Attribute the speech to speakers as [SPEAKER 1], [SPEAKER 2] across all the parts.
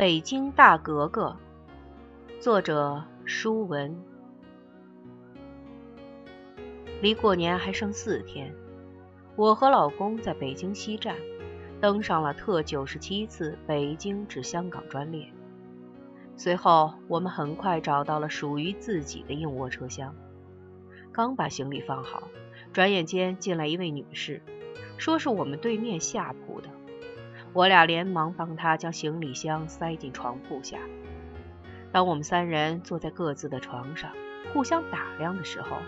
[SPEAKER 1] 北京大格格，作者舒文。离过年还剩四天，我和老公在北京西站登上了特九十七次北京至香港专列。随后，我们很快找到了属于自己的硬卧车厢。刚把行李放好，转眼间进来一位女士，说是我们对面下铺的。我俩连忙帮她将行李箱塞进床铺下。当我们三人坐在各自的床上，互相打量的时候，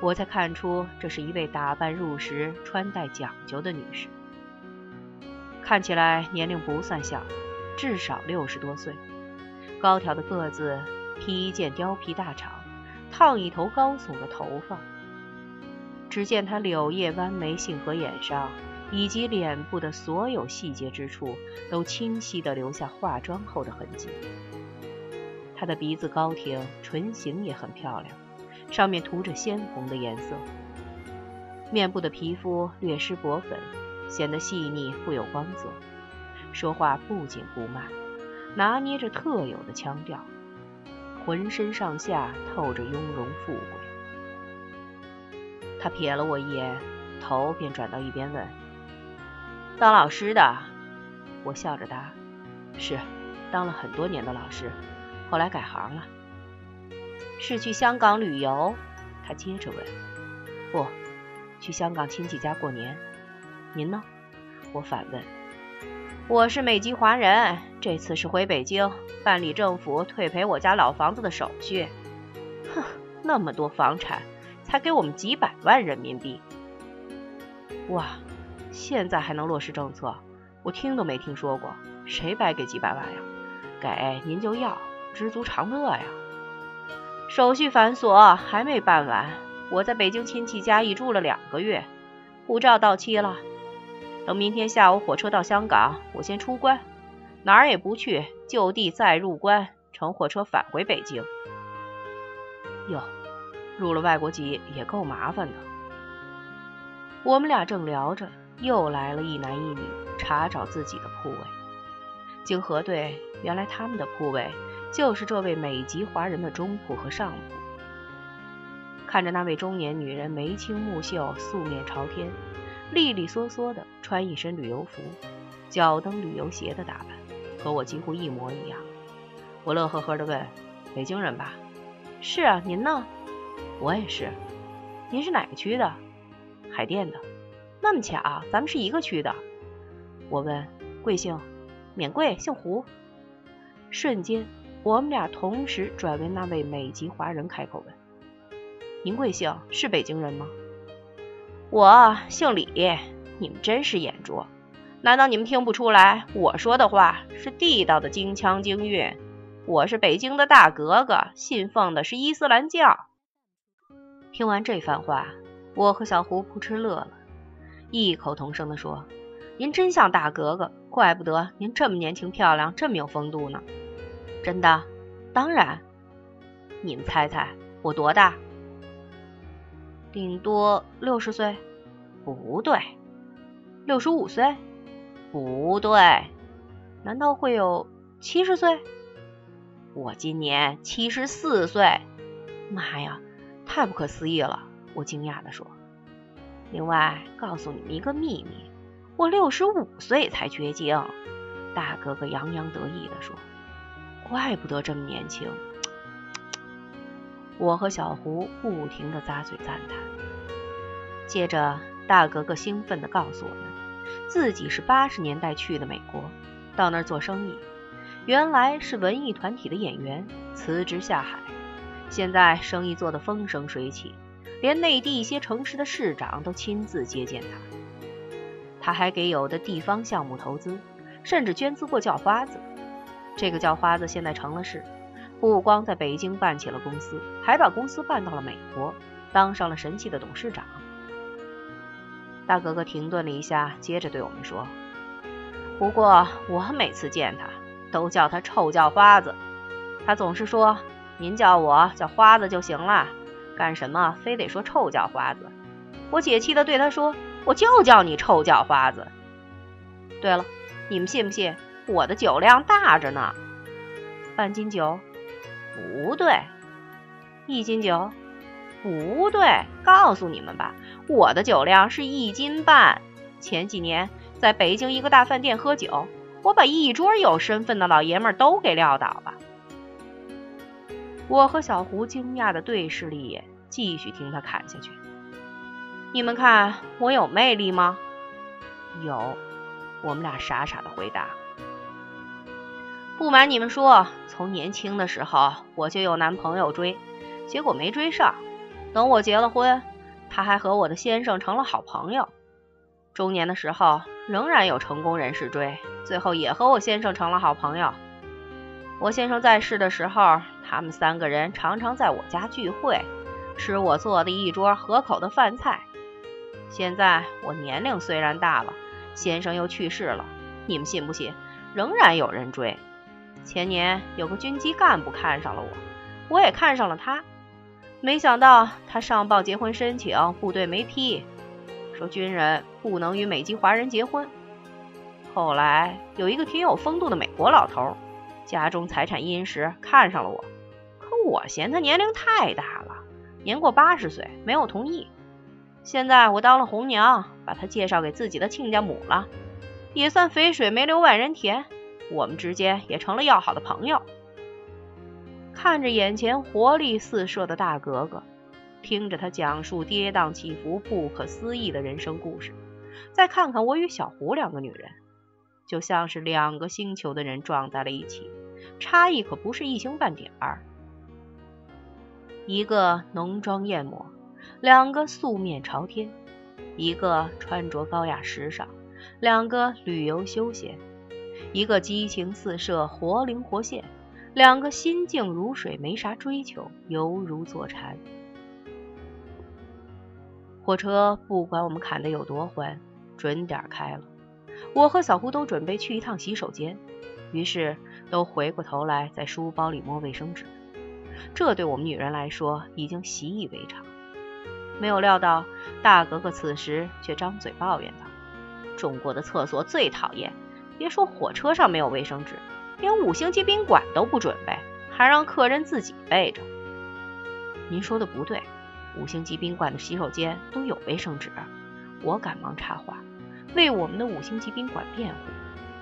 [SPEAKER 1] 我才看出这是一位打扮入时、穿戴讲究的女士。看起来年龄不算小，至少六十多岁。高挑的个子，披一件貂皮大氅，烫一头高耸的头发。只见她柳叶弯眉，杏核眼上。以及脸部的所有细节之处，都清晰地留下化妆后的痕迹。她的鼻子高挺，唇形也很漂亮，上面涂着鲜红的颜色。面部的皮肤略施薄粉，显得细腻富有光泽。说话不紧不慢，拿捏着特有的腔调，浑身上下透着雍容富贵。他瞥了我一眼，头便转到一边问。当老师的，我笑着答：“是，当了很多年的老师，后来改行了。”是去香港旅游？他接着问。“不，去香港亲戚家过年。您呢？”我反问。“我是美籍华人，这次是回北京办理政府退赔我家老房子的手续。”哼，那么多房产，才给我们几百万人民币。哇！现在还能落实政策？我听都没听说过，谁白给几百万呀？给您就要，知足常乐呀。手续繁琐，还没办完。我在北京亲戚家已住了两个月，护照到期了。等明天下午火车到香港，我先出关，哪儿也不去，就地再入关，乘火车返回北京。哟，入了外国籍也够麻烦的。我们俩正聊着。又来了一男一女查找自己的铺位，经核对，原来他们的铺位就是这位美籍华人的中铺和上铺。看着那位中年女人眉清目秀、素面朝天，利利索索的穿一身旅游服，脚蹬旅游鞋的打扮，和我几乎一模一样。我乐呵呵的问：“北京人吧？”“是啊，您呢？”“我也是。”“您是哪个区的？”“海淀的。”那么巧，咱们是一个区的。我问贵姓，免贵，姓胡。瞬间，我们俩同时转为那位美籍华人开口问：“您贵姓？是北京人吗？”我姓李。你们真是眼拙，难道你们听不出来我说的话是地道的京腔京韵？我是北京的大格格，信奉的是伊斯兰教。听完这番话，我和小胡扑哧乐了。异口同声地说：“您真像大格格，怪不得您这么年轻漂亮，这么有风度呢。”真的？当然。你们猜猜我多大？顶多六十岁？不对。六十五岁？不对。难道会有七十岁？我今年七十四岁。妈呀，太不可思议了！我惊讶地说。另外，告诉你们一个秘密，我六十五岁才绝经。大哥哥洋洋得意地说：“怪不得这么年轻。”我和小胡不停地咂嘴赞叹。接着，大格格兴奋地告诉我们，自己是八十年代去的美国，到那儿做生意，原来是文艺团体的演员，辞职下海，现在生意做得风生水起。连内地一些城市的市长都亲自接见他，他还给有的地方项目投资，甚至捐资过叫花子。这个叫花子现在成了事，不光在北京办起了公司，还把公司办到了美国，当上了神奇的董事长。大哥哥停顿了一下，接着对我们说：“不过我每次见他，都叫他臭叫花子，他总是说您叫我叫花子就行了。”干什么非得说臭叫花子？我解气的对他说：“我就叫你臭叫花子。”对了，你们信不信我的酒量大着呢？半斤酒？不对。一斤酒？不对。告诉你们吧，我的酒量是一斤半。前几年在北京一个大饭店喝酒，我把一桌有身份的老爷们都给撂倒了。我和小胡惊讶的对视了一眼，继续听他侃下去。你们看我有魅力吗？有。我们俩傻傻的回答。不瞒你们说，从年轻的时候我就有男朋友追，结果没追上。等我结了婚，他还和我的先生成了好朋友。中年的时候仍然有成功人士追，最后也和我先生成了好朋友。我先生在世的时候，他们三个人常常在我家聚会，吃我做的一桌合口的饭菜。现在我年龄虽然大了，先生又去世了，你们信不信，仍然有人追。前年有个军机干部看上了我，我也看上了他。没想到他上报结婚申请，部队没批，说军人不能与美籍华人结婚。后来有一个挺有风度的美国老头，家中财产殷实，看上了我，我嫌他年龄太大了，年过八十岁，没有同意。现在我当了红娘，把他介绍给自己的亲家母了，也算肥水没流外人田。我们之间也成了要好的朋友。看着眼前活力四射的大格格，听着他讲述跌宕起伏、不可思议的人生故事，再看看我与小胡两个女人，就像是两个星球的人撞在了一起，差异可不是一星半点儿。一个浓妆艳抹，两个素面朝天；一个穿着高雅时尚，两个旅游休闲。一个激情四射，活灵活现；两个心静如水，没啥追求，犹如坐禅。火车不管我们砍的有多欢，准点开了。我和小胡都准备去一趟洗手间，于是都回过头来在书包里摸卫生纸。这对我们女人来说已经习以为常。没有料到大格格此时却张嘴抱怨道：“中国的厕所最讨厌。”别说火车上没有卫生纸，连五星级宾馆都不准备，还让客人自己备着。您说的不对，五星级宾馆的洗手间都有卫生纸。我赶忙插话，为我们的五星级宾馆辩护。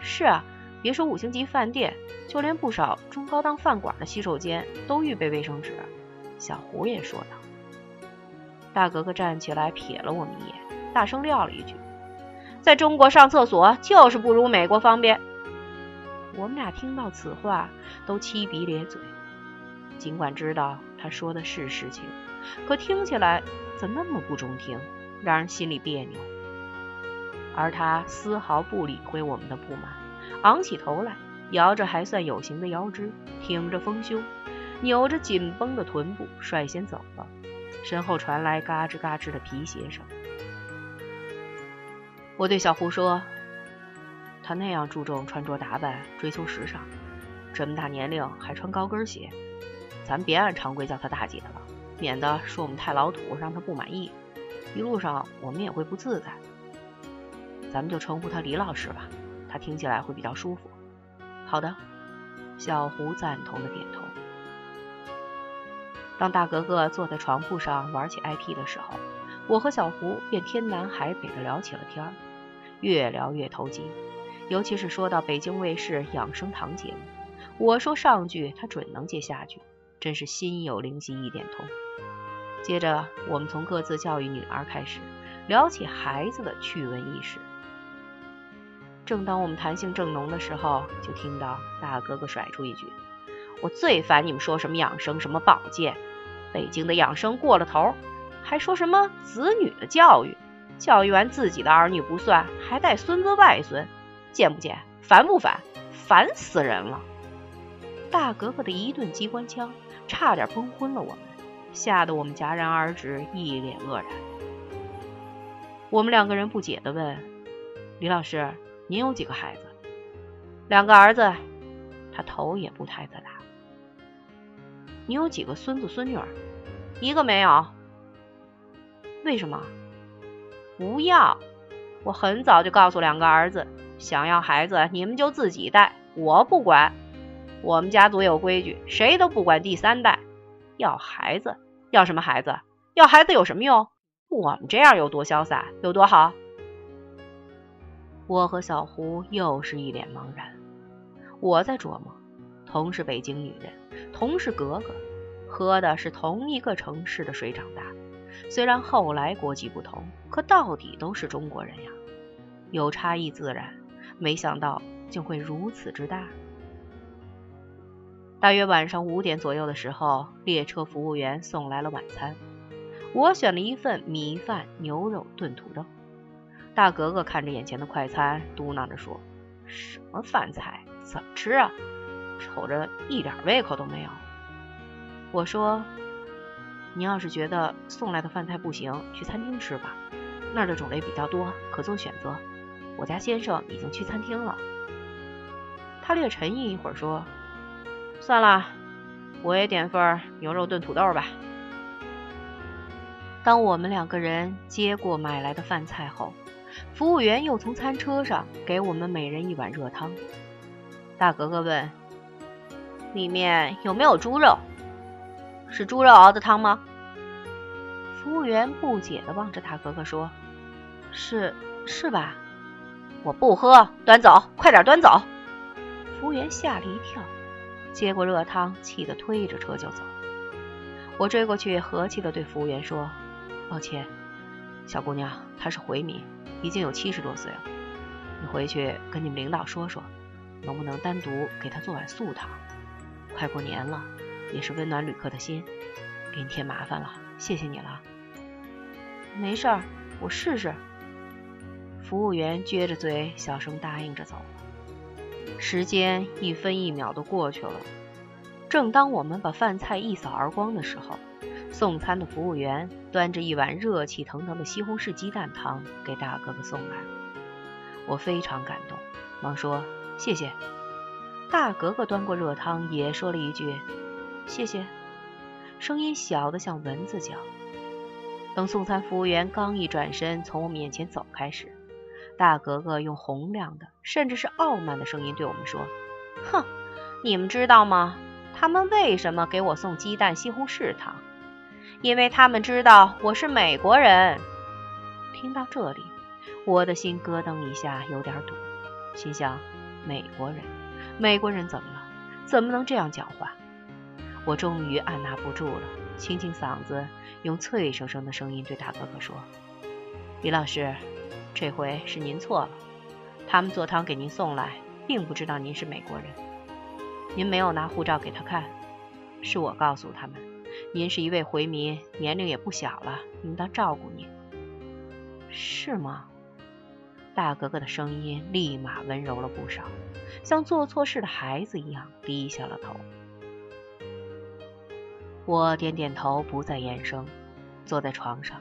[SPEAKER 1] 是啊，别说五星级饭店，就连不少中高档饭馆的洗手间都预备卫生纸。小胡也说道。大格格站起来瞥了我们一眼，大声撂了一句。在中国上厕所就是不如美国方便。我们俩听到此话都七鼻咧嘴，尽管知道他说的是实情，可听起来怎那么不中听，让人心里别扭。而他丝毫不理会我们的不满，昂起头来，摇着还算有型的腰肢，挺着丰胸，扭着紧绷的臀部，率先走了。身后传来嘎吱嘎吱的皮鞋声。我对小胡说：“他那样注重穿着打扮，追求时尚，这么大年龄还穿高跟鞋，咱别按常规叫他大姐了，免得说我们太老土，让他不满意。一路上我们也会不自在。咱们就称呼他李老师吧，听起来会比较舒服。”好的，小胡赞同的点头。当大格格坐在床铺上玩起 IP 的时候，我和小胡便天南海北的聊起了天儿。越聊越投机，尤其是说到北京卫视养生堂节目，我说上句，他准能接下句，真是心有灵犀一点通。接着，我们从各自教育女儿开始，聊起孩子的趣闻轶事。正当我们谈性正浓的时候，就听到大哥哥甩出一句：“我最烦你们说什么养生，什么保健，北京的养生过了头，还说什么子女的教育。”教育完自己的儿女不算，还带孙子外孙，见不见？烦不烦？烦死人了！大格格的一顿机关枪，差点崩昏了我们，吓得我们戛然而止，一脸愕然。我们两个人不解地问：“李老师，您有几个孩子？”“两个儿子。”他头也不抬地答。“你有几个孙子孙女？”“一个没有。”“为什么？”不要！我很早就告诉两个儿子，想要孩子你们就自己带，我不管。我们家族有规矩，谁都不管第三代。要孩子？要什么孩子？要孩子有什么用？我们这样有多潇洒，有多好？我和小胡又是一脸茫然。我在琢磨，同是北京女人，同是格格，喝的是同一个城市的水长大。虽然后来国籍不同，可到底都是中国人呀。有差异自然，没想到竟会如此之大。大约晚上五点左右的时候，列车服务员送来了晚餐。我选了一份米饭、牛肉炖土豆。大格格看着眼前的快餐，嘟囔着说：“什么饭菜？怎么吃啊？瞅着一点胃口都没有。”我说：“你要是觉得送来的饭菜不行，去餐厅吃吧，那儿的种类比较多，可做选择。我家先生已经去餐厅了。”他略沉吟一会儿说。算了，我也点份牛肉炖土豆吧。当我们两个人接过买来的饭菜后，服务员又从餐车上给我们每人一碗热汤。大格格问：“里面有没有猪肉？是猪肉熬的汤吗？”服务员不解地望着大格格说：“是，是吧？我不喝，端走，快点端走。”服务员吓了一跳。接过热汤，气得推着车就走。我追过去，和气地对服务员说：“抱歉，小姑娘，她是回民，已经有七十多岁了。你回去跟你们领导说说，能不能单独给他做碗素汤？快过年了，也是温暖旅客的心。给你添麻烦了，谢谢你了。”没事儿，我试试。服务员撅着嘴，小声答应着走。时间一分一秒的过去了，正当我们把饭菜一扫而光的时候，送餐的服务员端着一碗热气腾腾的西红柿鸡蛋汤给大哥哥送来。我非常感动，忙说谢谢。大格格端过热汤，也说了一句谢谢，声音小的像蚊子叫。等送餐服务员刚一转身从我们眼前走开时，大格格用洪亮的，甚至是傲慢的声音对我们说：“哼，你们知道吗？他们为什么给我送鸡蛋西红柿汤？因为他们知道我是美国人。”听到这里，我的心咯噔一下，有点堵，心想：美国人，美国人怎么了？怎么能这样讲话？我终于按捺不住了，清清嗓子，用脆生生的声音对大哥哥说：“李老师。”这回是您错了，他们做汤给您送来，并不知道您是美国人。您没有拿护照给他看，是我告诉他们，您是一位回民，年龄也不小了，应当照顾您。是吗？大格格的声音立马温柔了不少，像做错事的孩子一样低下了头。我点点头，不再言声，坐在床上。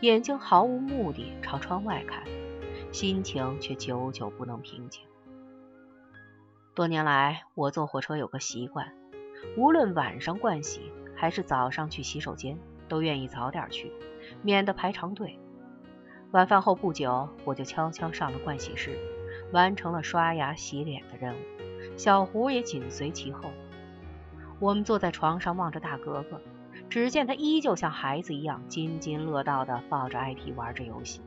[SPEAKER 1] 眼睛毫无目的朝窗外看，心情却久久不能平静。多年来，我坐火车有个习惯，无论晚上惯洗还是早上去洗手间，都愿意早点去，免得排长队。晚饭后不久，我就悄悄上了盥洗室，完成了刷牙洗脸的任务。小胡也紧随其后。我们坐在床上，望着大格格。只见他依旧像孩子一样津津乐道地抱着 IP 玩着游戏。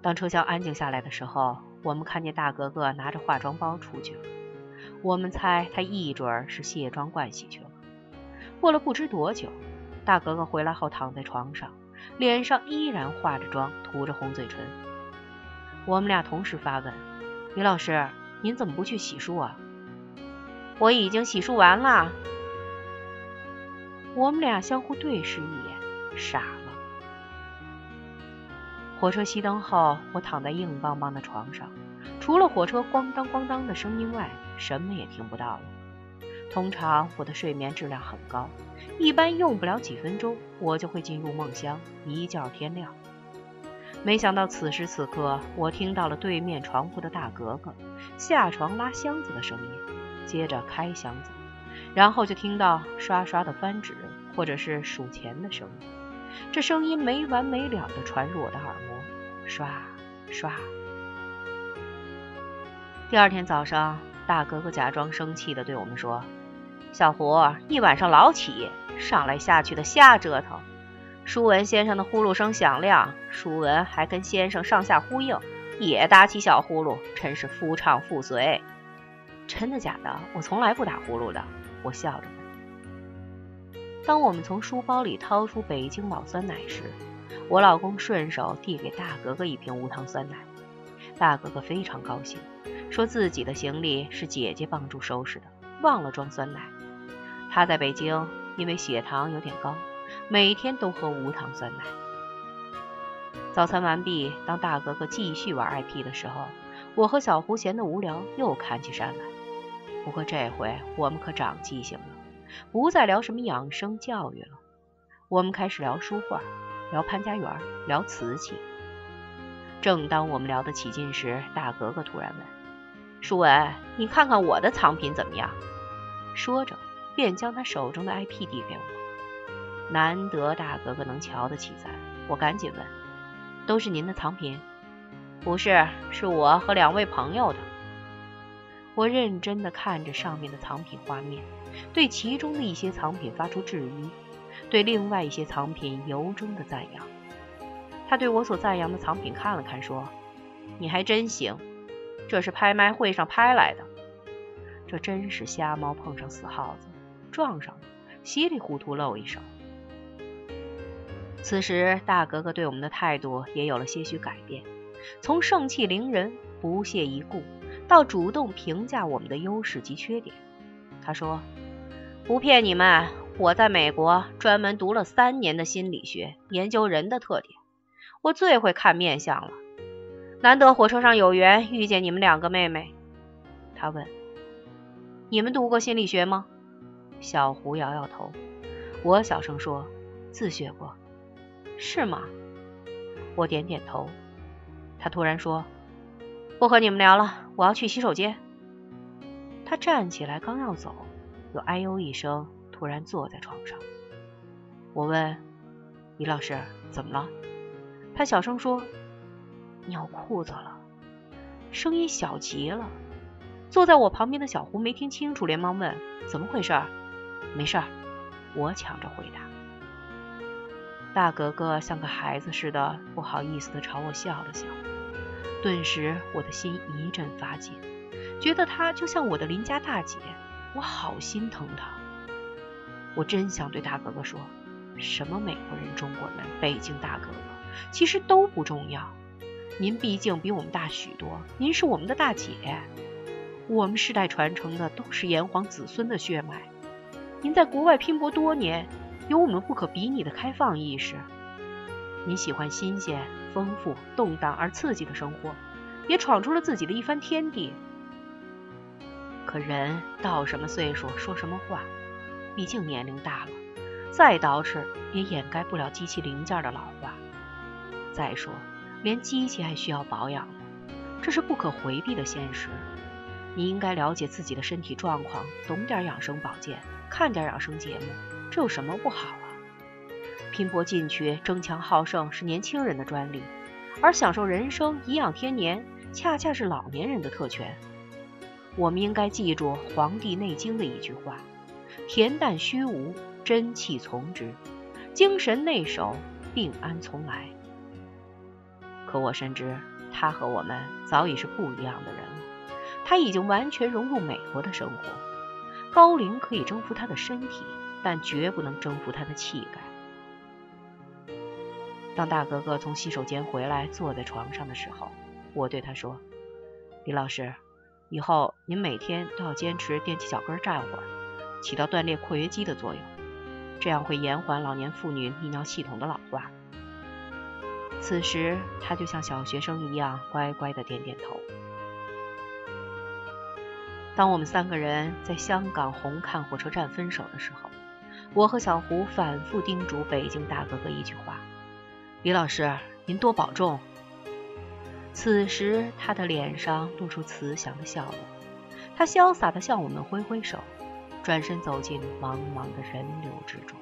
[SPEAKER 1] 当车厢安静下来的时候，我们看见大格格拿着化妆包出去了。我们猜他一准是卸妆盥洗去了。过了不知多久，大格格回来后躺在床上，脸上依然化着妆，涂着红嘴唇。我们俩同时发问：“李老师，您怎么不去洗漱啊？”“我已经洗漱完了。”我们俩相互对视一眼，傻了。火车熄灯后，我躺在硬邦邦的床上，除了火车咣当咣当的声音外，什么也听不到了。通常我的睡眠质量很高，一般用不了几分钟，我就会进入梦乡，一觉天亮。没想到此时此刻，我听到了对面床铺的大格格下床拉箱子的声音，接着开箱子。然后就听到刷刷的翻纸，或者是数钱的声音，这声音没完没了的传入我的耳膜，刷刷。第二天早上，大格格假装生气的对我们说：“小胡，一晚上老起，上来下去的瞎折腾。舒文先生的呼噜声响亮，舒文还跟先生上下呼应，也打起小呼噜，真是夫唱妇随。”真的假的？我从来不打呼噜的。我笑着问。当我们从书包里掏出北京老酸奶时，我老公顺手递给大格格一瓶无糖酸奶。大哥哥非常高兴，说自己的行李是姐姐帮助收拾的，忘了装酸奶。他在北京因为血糖有点高，每天都喝无糖酸奶。早餐完毕，当大哥哥继续玩 IP 的时候，我和小胡闲得无聊，又看起山来。不过这回我们可长记性了，不再聊什么养生教育了，我们开始聊书画，聊潘家园，聊瓷器。正当我们聊得起劲时，大格格突然问：“舒文，你看看我的藏品怎么样？”说着，便将他手中的 IP 递给我。难得大格格能瞧得起咱，我赶紧问：“都是您的藏品？”“不是，是我和两位朋友的。”我认真地看着上面的藏品画面，对其中的一些藏品发出质疑，对另外一些藏品由衷的赞扬。他对我所赞扬的藏品看了看，说：“你还真行，这是拍卖会上拍来的。这真是瞎猫碰上死耗子，撞上了，稀里糊涂露一手。”此时，大格格对我们的态度也有了些许改变，从盛气凌人、不屑一顾，到主动评价我们的优势及缺点。他说：“不骗你们，我在美国专门读了三年的心理学，研究人的特点。”我最会看面相了，难得火车上有缘遇见你们两个妹妹。他问：“你们读过心理学吗？”小胡摇摇头。我小声说：“自学过。”是吗？我点点头。他突然说：“不和你们聊了，我要去洗手间。”他站起来刚要走，又哎呦一声，突然坐在床上。我问：“李老师，怎么了？”他小声说：“尿裤子了。”声音小极了。坐在我旁边的小胡没听清楚，连忙问：“怎么回事？”“没事。”我抢着回答。大格格像个孩子似的，不好意思的朝我笑了笑。顿时，我的心一阵发紧，觉得她就像我的邻家大姐，我好心疼她。我真想对大格格说：“什么美国人、中国人、北京大哥哥。”其实都不重要，您毕竟比我们大许多，您是我们的大姐，我们世代传承的都是炎黄子孙的血脉。您在国外拼搏多年，有我们不可比拟的开放意识。您喜欢新鲜、丰富、动荡而刺激的生活，也闯出了自己的一番天地。可人到什么岁数说什么话，毕竟年龄大了，再捯饬也掩盖不了机器零件的老化。再说，连机器还需要保养，这是不可回避的现实。你应该了解自己的身体状况，懂点养生保健，看点养生节目，这有什么不好啊？拼搏进取、争强好胜是年轻人的专利，而享受人生、颐养天年，恰恰是老年人的特权。我们应该记住《黄帝内经》的一句话：“恬淡虚无，真气从之；精神内守，病安从来。”可我深知，他和我们早已是不一样的人了。他已经完全融入美国的生活，高龄可以征服他的身体，但绝不能征服他的气概。当大哥哥从洗手间回来，坐在床上的时候，我对他说：“李老师，以后您每天都要坚持踮起脚跟站会儿，起到锻炼括约肌的作用，这样会延缓老年妇女泌尿系统的老化。”此时，他就像小学生一样乖乖的点点头。当我们三个人在香港红磡火车站分手的时候，我和小胡反复叮嘱北京大哥哥一句话：“李老师，您多保重。”此时，他的脸上露出慈祥的笑容，他潇洒的向我们挥挥手，转身走进茫茫的人流之中。